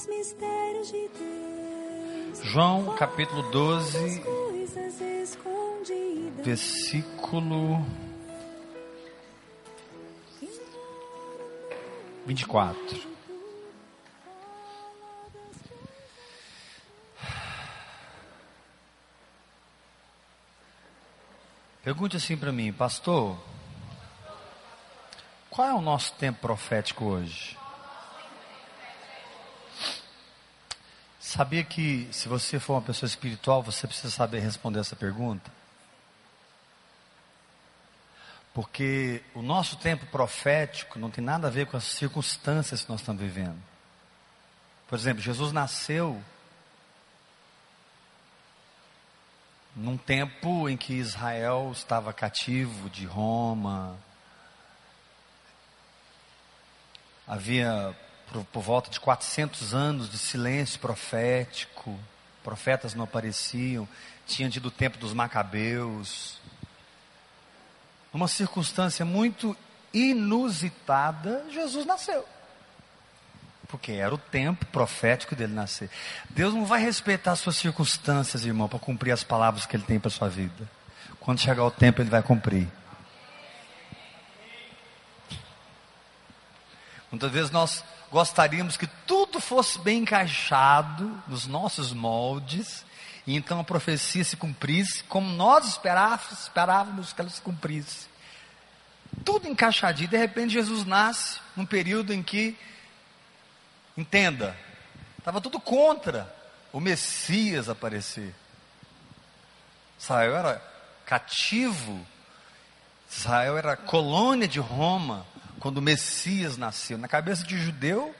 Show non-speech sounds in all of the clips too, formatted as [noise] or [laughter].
os mistérios de Deus. João capítulo 12, Coisas escondidas. versículo 24. Pergunte assim para mim, pastor, qual é o nosso tempo profético hoje? Sabia que se você for uma pessoa espiritual, você precisa saber responder essa pergunta? Porque o nosso tempo profético não tem nada a ver com as circunstâncias que nós estamos vivendo. Por exemplo, Jesus nasceu num tempo em que Israel estava cativo de Roma. Havia por, por volta de 400 anos de silêncio profético. Profetas não apareciam. Tinha tido o tempo dos macabeus numa circunstância muito inusitada, Jesus nasceu. Porque era o tempo profético dele nascer. Deus não vai respeitar suas circunstâncias, irmão, para cumprir as palavras que ele tem para sua vida. Quando chegar o tempo, ele vai cumprir. Muitas vezes nós gostaríamos que tudo fosse bem encaixado nos nossos moldes, e então a profecia se cumprisse como nós esperávamos, esperávamos que ela se cumprisse. Tudo encaixadinho, de repente Jesus nasce num período em que, entenda, estava tudo contra o Messias aparecer. Israel era cativo, Israel era colônia de Roma quando o Messias nasceu. Na cabeça de judeu,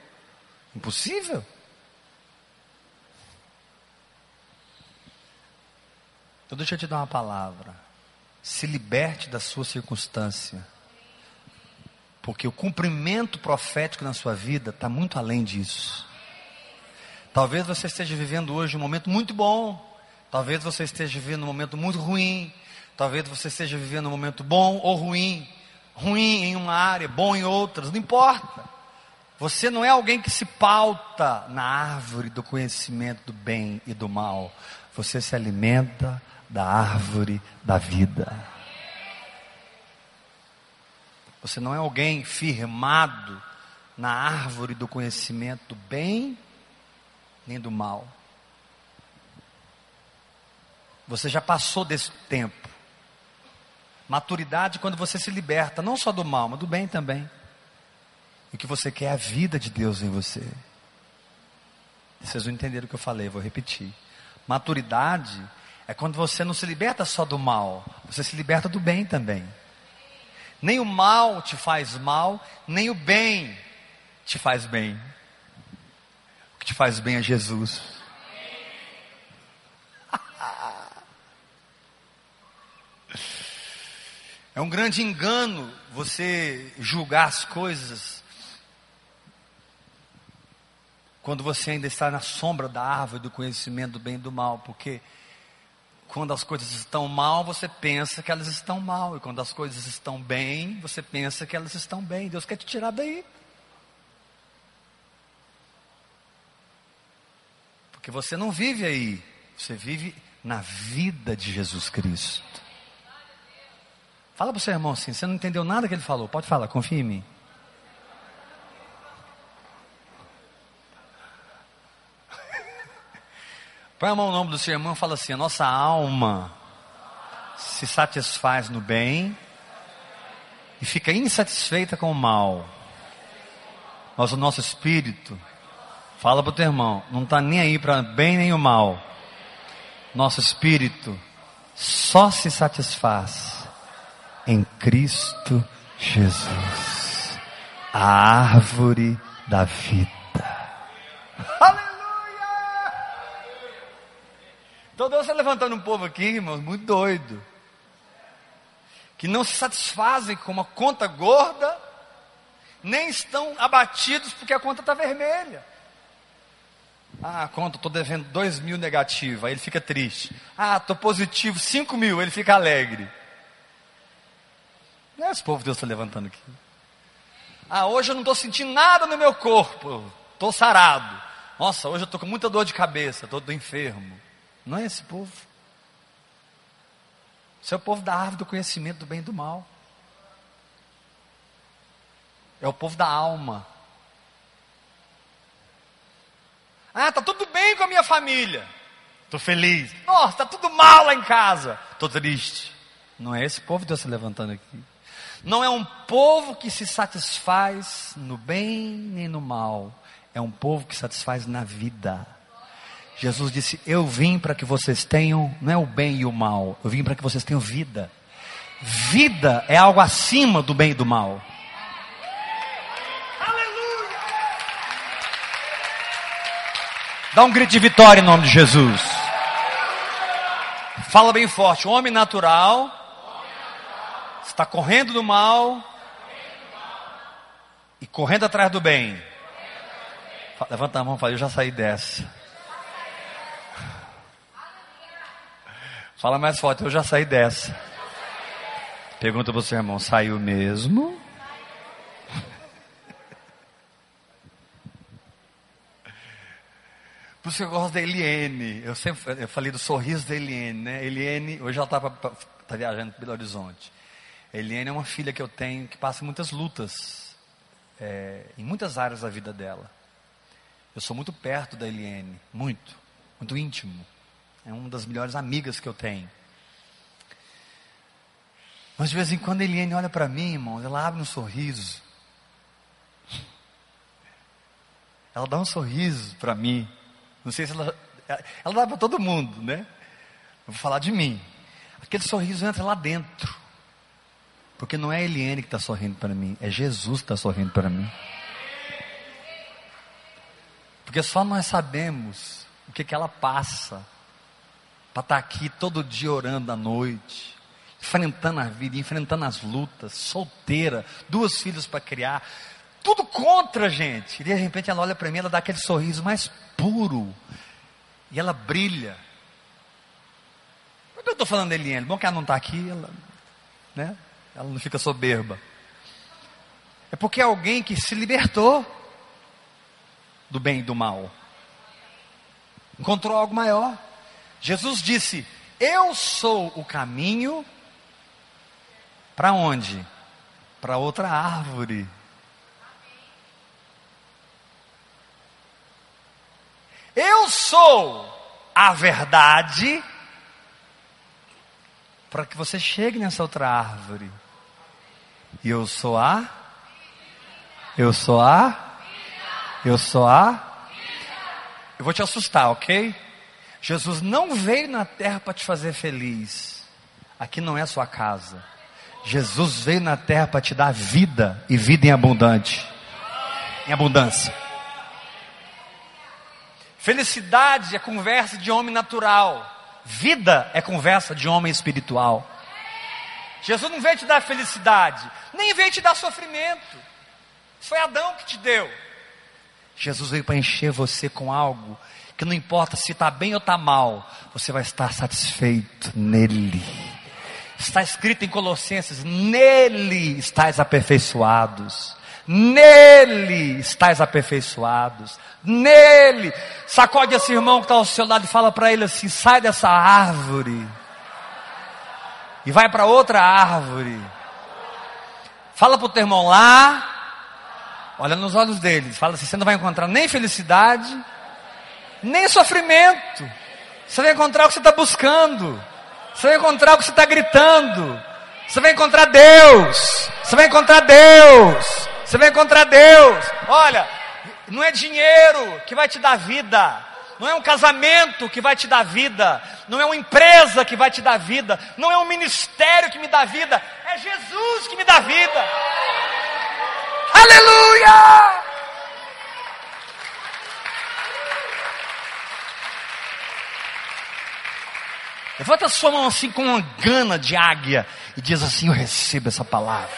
impossível. Então deixa eu te dar uma palavra. Se liberte da sua circunstância. Porque o cumprimento profético na sua vida está muito além disso. Talvez você esteja vivendo hoje um momento muito bom. Talvez você esteja vivendo um momento muito ruim. Talvez você esteja vivendo um momento bom ou ruim. Ruim em uma área, bom em outras, não importa. Você não é alguém que se pauta na árvore do conhecimento do bem e do mal. Você se alimenta da árvore da vida. Você não é alguém firmado na árvore do conhecimento do bem nem do mal. Você já passou desse tempo. Maturidade quando você se liberta, não só do mal, mas do bem também. E o que você quer é a vida de Deus em você. Vocês não entenderam o que eu falei, vou repetir. Maturidade é quando você não se liberta só do mal, você se liberta do bem também. Nem o mal te faz mal, nem o bem te faz bem. O que te faz bem é Jesus. [laughs] É um grande engano você julgar as coisas quando você ainda está na sombra da árvore do conhecimento do bem e do mal, porque quando as coisas estão mal, você pensa que elas estão mal, e quando as coisas estão bem, você pensa que elas estão bem. Deus quer te tirar daí. Porque você não vive aí, você vive na vida de Jesus Cristo. Fala para o seu irmão assim, você não entendeu nada que ele falou, pode falar, confia em mim. [laughs] Põe a mão no nome do seu irmão e fala assim: a nossa alma se satisfaz no bem e fica insatisfeita com o mal. Mas o nosso espírito, fala para o teu irmão, não está nem aí para bem nem o mal. Nosso espírito só se satisfaz em Cristo Jesus, a árvore da vida. Aleluia! Então Deus está levantando um povo aqui, irmãos, muito doido. Que não se satisfazem com uma conta gorda, nem estão abatidos porque a conta está vermelha. Ah, conta, estou devendo dois mil negativo, aí ele fica triste. Ah, estou positivo, cinco mil, ele fica alegre. Não é esse povo que Deus está levantando aqui. Ah, hoje eu não estou sentindo nada no meu corpo, estou sarado. Nossa, hoje eu estou com muita dor de cabeça, estou enfermo. Não é esse povo. Esse é o povo da árvore do conhecimento do bem e do mal. É o povo da alma. Ah, tá tudo bem com a minha família. Estou feliz. Nossa, tá tudo mal lá em casa. Estou triste. Não é esse povo que Deus está levantando aqui. Não é um povo que se satisfaz no bem nem no mal. É um povo que satisfaz na vida. Jesus disse: Eu vim para que vocês tenham, não é o bem e o mal, eu vim para que vocês tenham vida. Vida é algo acima do bem e do mal. Aleluia! Dá um grito de vitória em nome de Jesus. Fala bem forte: o homem natural está correndo do mal e correndo atrás do bem. Levanta a mão e fala: Eu já saí dessa. Fala mais forte: Eu já saí dessa. Pergunta para o seu irmão: Saiu mesmo? [laughs] Por isso que eu gosto da Eliene. Eu sempre eu falei do sorriso da Eliene, né? Eliene, hoje ela está tá viajando para Belo Horizonte. Eliane é uma filha que eu tenho que passa muitas lutas é, em muitas áreas da vida dela. Eu sou muito perto da Eliane, muito, muito íntimo. É uma das melhores amigas que eu tenho. Mas de vez em quando a Eliane olha para mim, irmão, ela abre um sorriso. Ela dá um sorriso para mim. Não sei se ela. Ela dá para todo mundo, né? Eu vou falar de mim. Aquele sorriso entra lá dentro. Porque não é Eliane que está sorrindo para mim, é Jesus que está sorrindo para mim. Porque só nós sabemos o que, que ela passa para estar tá aqui todo dia orando à noite, enfrentando a vida, enfrentando as lutas, solteira, duas filhos para criar, tudo contra a gente. E de repente ela olha para mim, ela dá aquele sorriso mais puro, e ela brilha. Por que eu estou falando da Eliane? Bom que ela não está aqui, ela, né? Ela não fica soberba. É porque é alguém que se libertou do bem e do mal. Encontrou algo maior. Jesus disse: Eu sou o caminho para onde? Para outra árvore. Eu sou a verdade para que você chegue nessa outra árvore. E eu sou a. Eu sou a. Eu sou a. Eu vou te assustar, ok? Jesus não veio na terra para te fazer feliz. Aqui não é a sua casa. Jesus veio na terra para te dar vida e vida em abundante. Em abundância. Felicidade é conversa de homem natural. Vida é conversa de homem espiritual. Jesus não veio te dar felicidade, nem veio te dar sofrimento. Foi Adão que te deu. Jesus veio para encher você com algo que não importa se está bem ou está mal, você vai estar satisfeito nele. Está escrito em Colossenses: nele estáis aperfeiçoados. Nele estáis aperfeiçoados. Nele. Sacode esse irmão que está ao seu lado e fala para ele assim: sai dessa árvore. E vai para outra árvore. Fala para o teu irmão lá. Olha nos olhos dele. Fala assim: você não vai encontrar nem felicidade, nem sofrimento. Você vai encontrar o que você está buscando. Você vai encontrar o que você está gritando. Você vai encontrar Deus. Você vai encontrar Deus. Você vai encontrar Deus. Olha, não é dinheiro que vai te dar vida. Não é um casamento que vai te dar vida. Não é uma empresa que vai te dar vida. Não é um ministério que me dá vida. É Jesus que me dá vida. Aleluia! Levanta a sua mão assim com uma gana de águia e diz assim: Eu recebo essa palavra.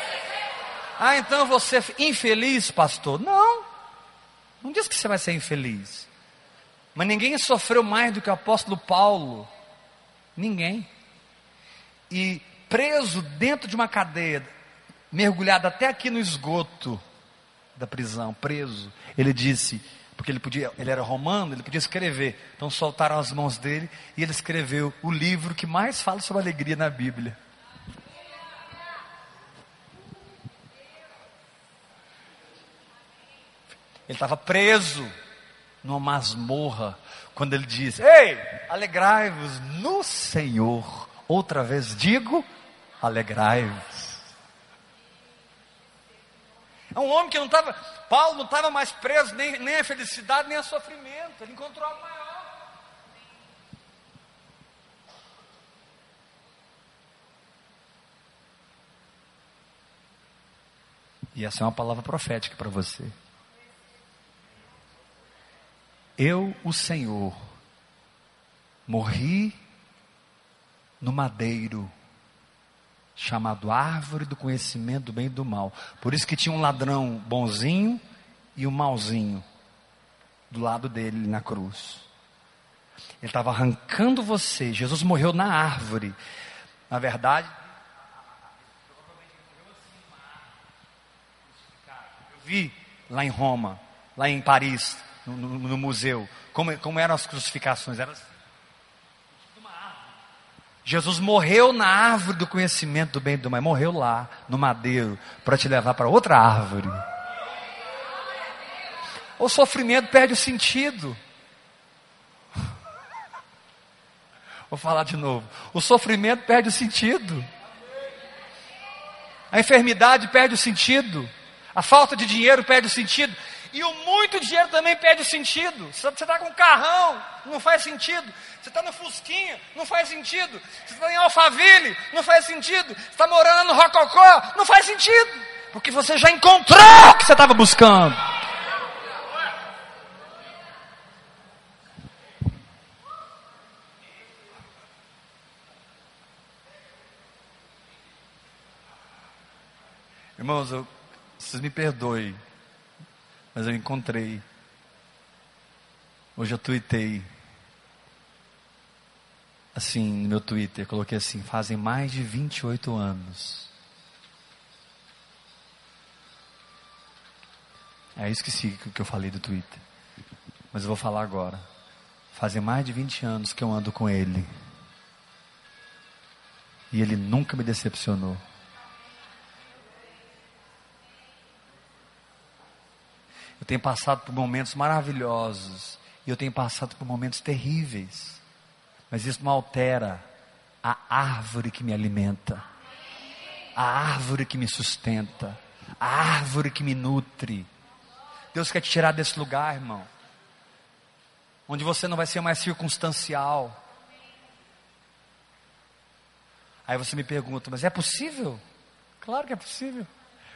Ah, então você é infeliz, pastor? Não. Não diz que você vai ser infeliz. Mas ninguém sofreu mais do que o apóstolo Paulo. Ninguém. E preso dentro de uma cadeia, mergulhado até aqui no esgoto da prisão, preso, ele disse: Porque ele podia, ele era romano, ele podia escrever. Então soltaram as mãos dele e ele escreveu o livro que mais fala sobre alegria na Bíblia. Ele estava preso numa masmorra quando ele diz: Ei, alegrai-vos no Senhor. Outra vez digo: alegrai-vos. É um homem que não estava, Paulo não estava mais preso nem, nem a felicidade, nem a sofrimento. Ele encontrou algo maior. E essa é uma palavra profética para você. Eu, o Senhor, morri no madeiro chamado árvore do conhecimento do bem e do mal. Por isso que tinha um ladrão bonzinho e um malzinho do lado dele na cruz. Ele estava arrancando você. Jesus morreu na árvore. Na verdade, eu vi lá em Roma, lá em Paris, no, no, no museu, como, como eram as crucificações. Era. Jesus morreu na árvore do conhecimento do bem e do mal, morreu lá, no madeiro, para te levar para outra árvore. O sofrimento perde o sentido. [laughs] Vou falar de novo. O sofrimento perde o sentido. A enfermidade perde o sentido. A falta de dinheiro perde o sentido. E o muito dinheiro também perde sentido. Você está com um carrão, não faz sentido. Você está no Fusquinha, não faz sentido. Você está em Alphaville, não faz sentido. Você está morando no Rococó, não faz sentido. Porque você já encontrou o que você estava buscando. Irmãos, eu, vocês me perdoem mas eu encontrei. Hoje eu tuitei. Assim, no meu Twitter, coloquei assim: fazem mais de 28 anos. É isso que que eu falei do Twitter. Mas eu vou falar agora. Fazem mais de 20 anos que eu ando com ele. E ele nunca me decepcionou. Eu tenho passado por momentos maravilhosos. E eu tenho passado por momentos terríveis. Mas isso não altera a árvore que me alimenta. A árvore que me sustenta. A árvore que me nutre. Deus quer te tirar desse lugar, irmão. Onde você não vai ser mais circunstancial. Aí você me pergunta, mas é possível? Claro que é possível.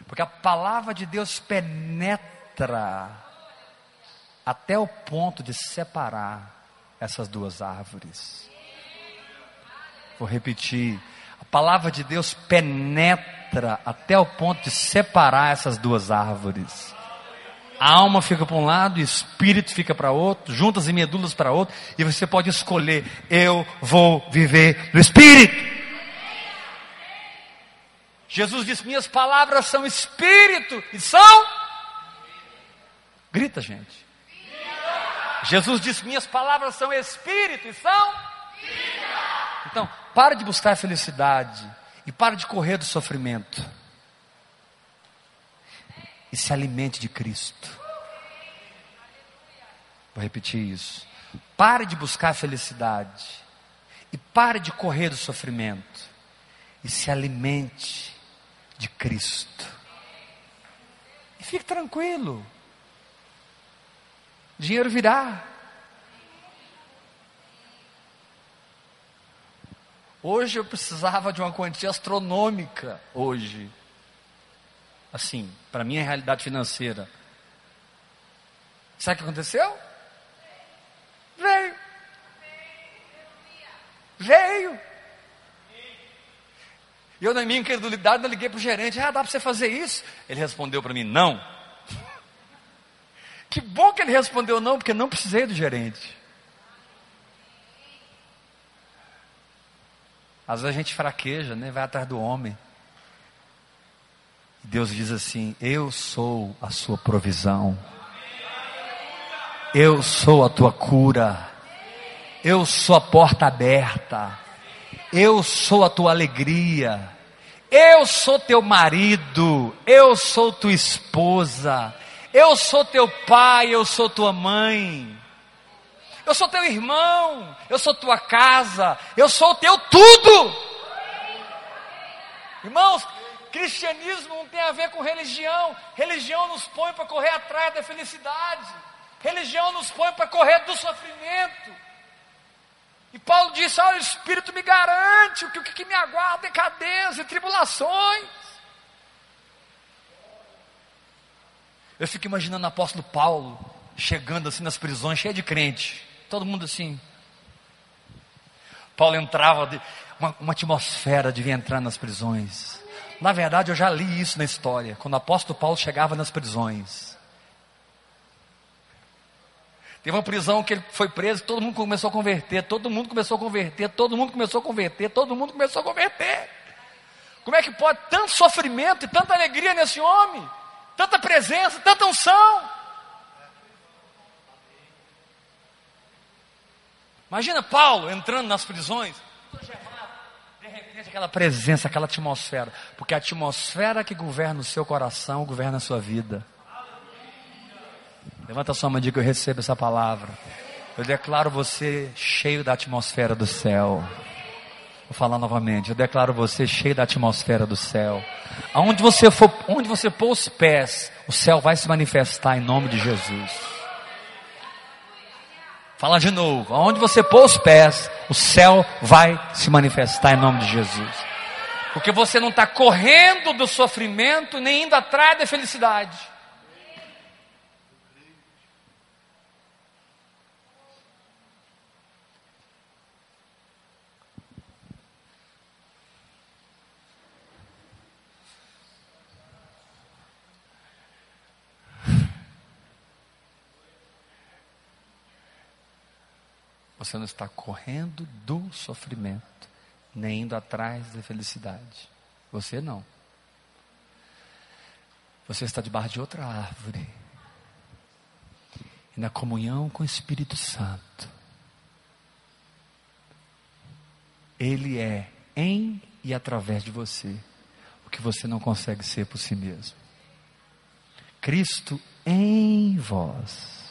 Porque a palavra de Deus penetra penetra até o ponto de separar essas duas árvores. Vou repetir. A palavra de Deus penetra até o ponto de separar essas duas árvores. A alma fica para um lado, o espírito fica para outro, juntas e medulas para outro, e você pode escolher: eu vou viver no espírito. Jesus disse: Minhas palavras são espírito e são Grita, gente. Jesus disse: Minhas palavras são espírito e são vida. Então, para de buscar a felicidade e para de correr do sofrimento. E se alimente de Cristo. Vou repetir isso. Pare de buscar a felicidade e pare de correr do sofrimento e se alimente de Cristo. E fique tranquilo. Dinheiro virá. Hoje eu precisava de uma quantia astronômica hoje. Assim, para minha realidade financeira. Sabe o que aconteceu? Veio. Veio. E eu, na minha incredulidade, eu liguei para o gerente: Ah, dá para você fazer isso? Ele respondeu para mim: Não. Que bom que ele respondeu não, porque não precisei do gerente. Às vezes a gente fraqueja, né? vai atrás do homem. Deus diz assim: Eu sou a sua provisão. Eu sou a tua cura. Eu sou a porta aberta. Eu sou a tua alegria. Eu sou teu marido. Eu sou tua esposa. Eu sou teu pai. Eu sou tua mãe. Eu sou teu irmão. Eu sou tua casa. Eu sou teu tudo. Irmãos, cristianismo não tem a ver com religião. Religião nos põe para correr atrás da felicidade. Religião nos põe para correr do sofrimento. E Paulo disse: Olha, o Espírito me garante que o que me aguarda é cadeias e tribulações. Eu fico imaginando o apóstolo Paulo chegando assim nas prisões, cheio de crente, todo mundo assim. Paulo entrava, uma, uma atmosfera devia entrar nas prisões. Na verdade, eu já li isso na história, quando o apóstolo Paulo chegava nas prisões. Teve uma prisão que ele foi preso, todo mundo começou a converter, todo mundo começou a converter, todo mundo começou a converter, todo mundo começou a converter. Como é que pode tanto sofrimento e tanta alegria nesse homem? Tanta presença, tanta unção. Imagina Paulo entrando nas prisões, de repente aquela presença, aquela atmosfera, porque a atmosfera que governa o seu coração governa a sua vida. Levanta a sua mão e diga: Eu recebo essa palavra. Eu declaro você cheio da atmosfera do céu. Vou falar novamente. Eu declaro você cheio da atmosfera do céu. Aonde você for, onde você pôr os pés, o céu vai se manifestar em nome de Jesus. Fala de novo. Aonde você pôr os pés, o céu vai se manifestar em nome de Jesus. Porque você não está correndo do sofrimento, nem indo atrás da felicidade. Você não está correndo do sofrimento, nem indo atrás da felicidade. Você não. Você está debaixo de outra árvore. E na comunhão com o Espírito Santo. Ele é em e através de você o que você não consegue ser por si mesmo. Cristo em vós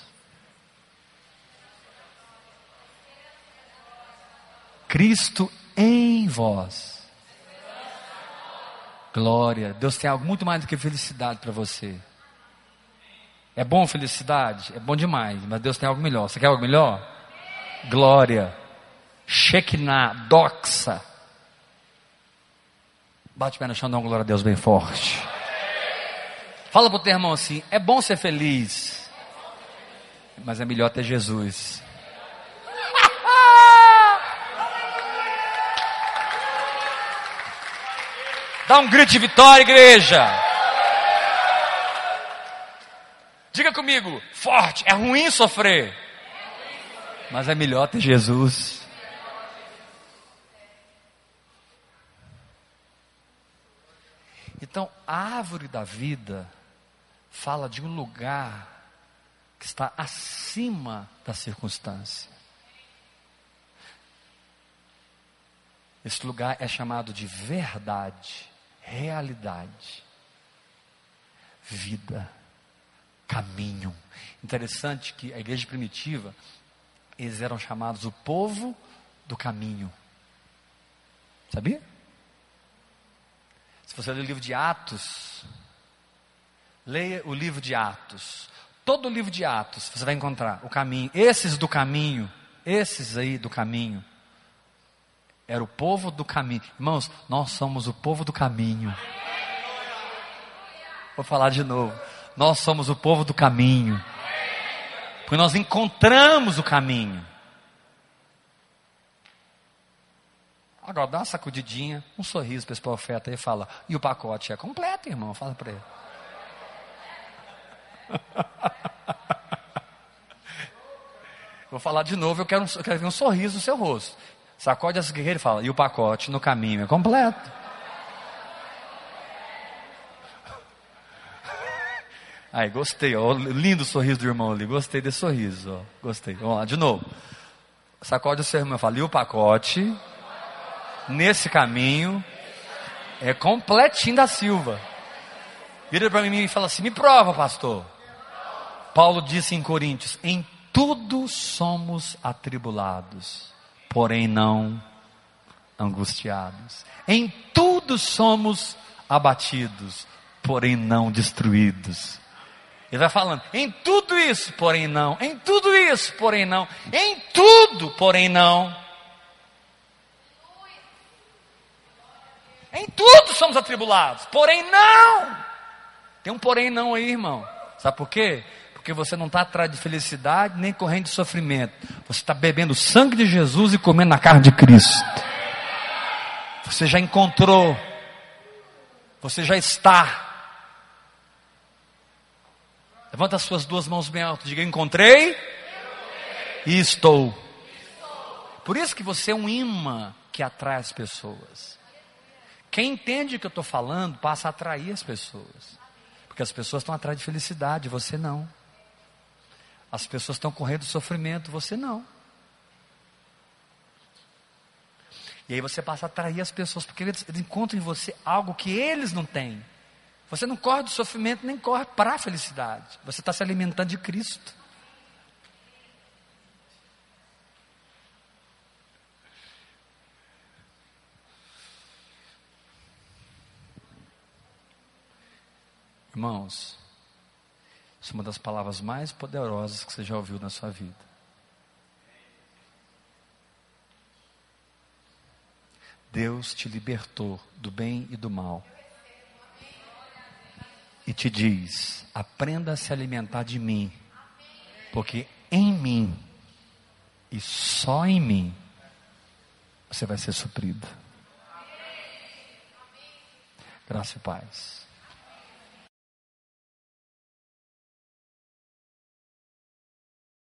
Cristo em vós. Glória. Deus tem algo muito mais do que felicidade para você. É bom felicidade? É bom demais, mas Deus tem algo melhor. Você quer algo melhor? Glória. Shekinah, doxa. Bate o pé no chão, dá uma glória a Deus bem forte. Fala para o teu irmão assim: é bom ser feliz, mas é melhor ter Jesus. Dá um grito de vitória, igreja. Diga comigo, forte, é ruim sofrer, mas é melhor ter Jesus. Então, a árvore da vida fala de um lugar que está acima da circunstância. Esse lugar é chamado de verdade realidade, vida, caminho. Interessante que a igreja primitiva, eles eram chamados o povo do caminho. Sabia? Se você ler o livro de Atos, leia o livro de Atos. Todo o livro de Atos você vai encontrar o caminho. Esses do caminho, esses aí do caminho era o povo do caminho. Irmãos, nós somos o povo do caminho. Vou falar de novo. Nós somos o povo do caminho. Porque nós encontramos o caminho. Agora dá uma sacudidinha, um sorriso para esse profeta e fala: e o pacote é completo, irmão? Fala para ele. [laughs] Vou falar de novo, eu quero, um, eu quero ver um sorriso no seu rosto. Sacode as guerreiras e fala, e o pacote no caminho é completo. [laughs] Aí, gostei, ó, lindo sorriso do irmão ali, gostei desse sorriso, ó, gostei. Vamos lá, de novo. Sacode o seu irmão, fala, e o pacote, nesse caminho, é completinho da Silva. Vira para mim e fala assim, me prova, pastor. Paulo disse em Coríntios, em tudo somos atribulados, porém não angustiados. Em tudo somos abatidos, porém não destruídos. Ele vai falando, em tudo isso, porém não, em tudo isso, porém não, em tudo, porém não. Em tudo somos atribulados, porém não. Tem um porém não aí, irmão. Sabe por quê? Porque você não está atrás de felicidade nem correndo de sofrimento. Você está bebendo o sangue de Jesus e comendo a carne de Cristo. Você já encontrou. Você já está. Levanta as suas duas mãos bem alto. Diga: Encontrei e estou. Por isso que você é um imã que atrai as pessoas. Quem entende o que eu estou falando passa a atrair as pessoas. Porque as pessoas estão atrás de felicidade, você não. As pessoas estão correndo sofrimento, você não. E aí você passa a atrair as pessoas, porque eles encontram em você algo que eles não têm. Você não corre do sofrimento, nem corre para a felicidade. Você está se alimentando de Cristo. Irmãos, isso é uma das palavras mais poderosas que você já ouviu na sua vida. Deus te libertou do bem e do mal e te diz: aprenda a se alimentar de mim, porque em mim e só em mim você vai ser suprido. Graça e paz.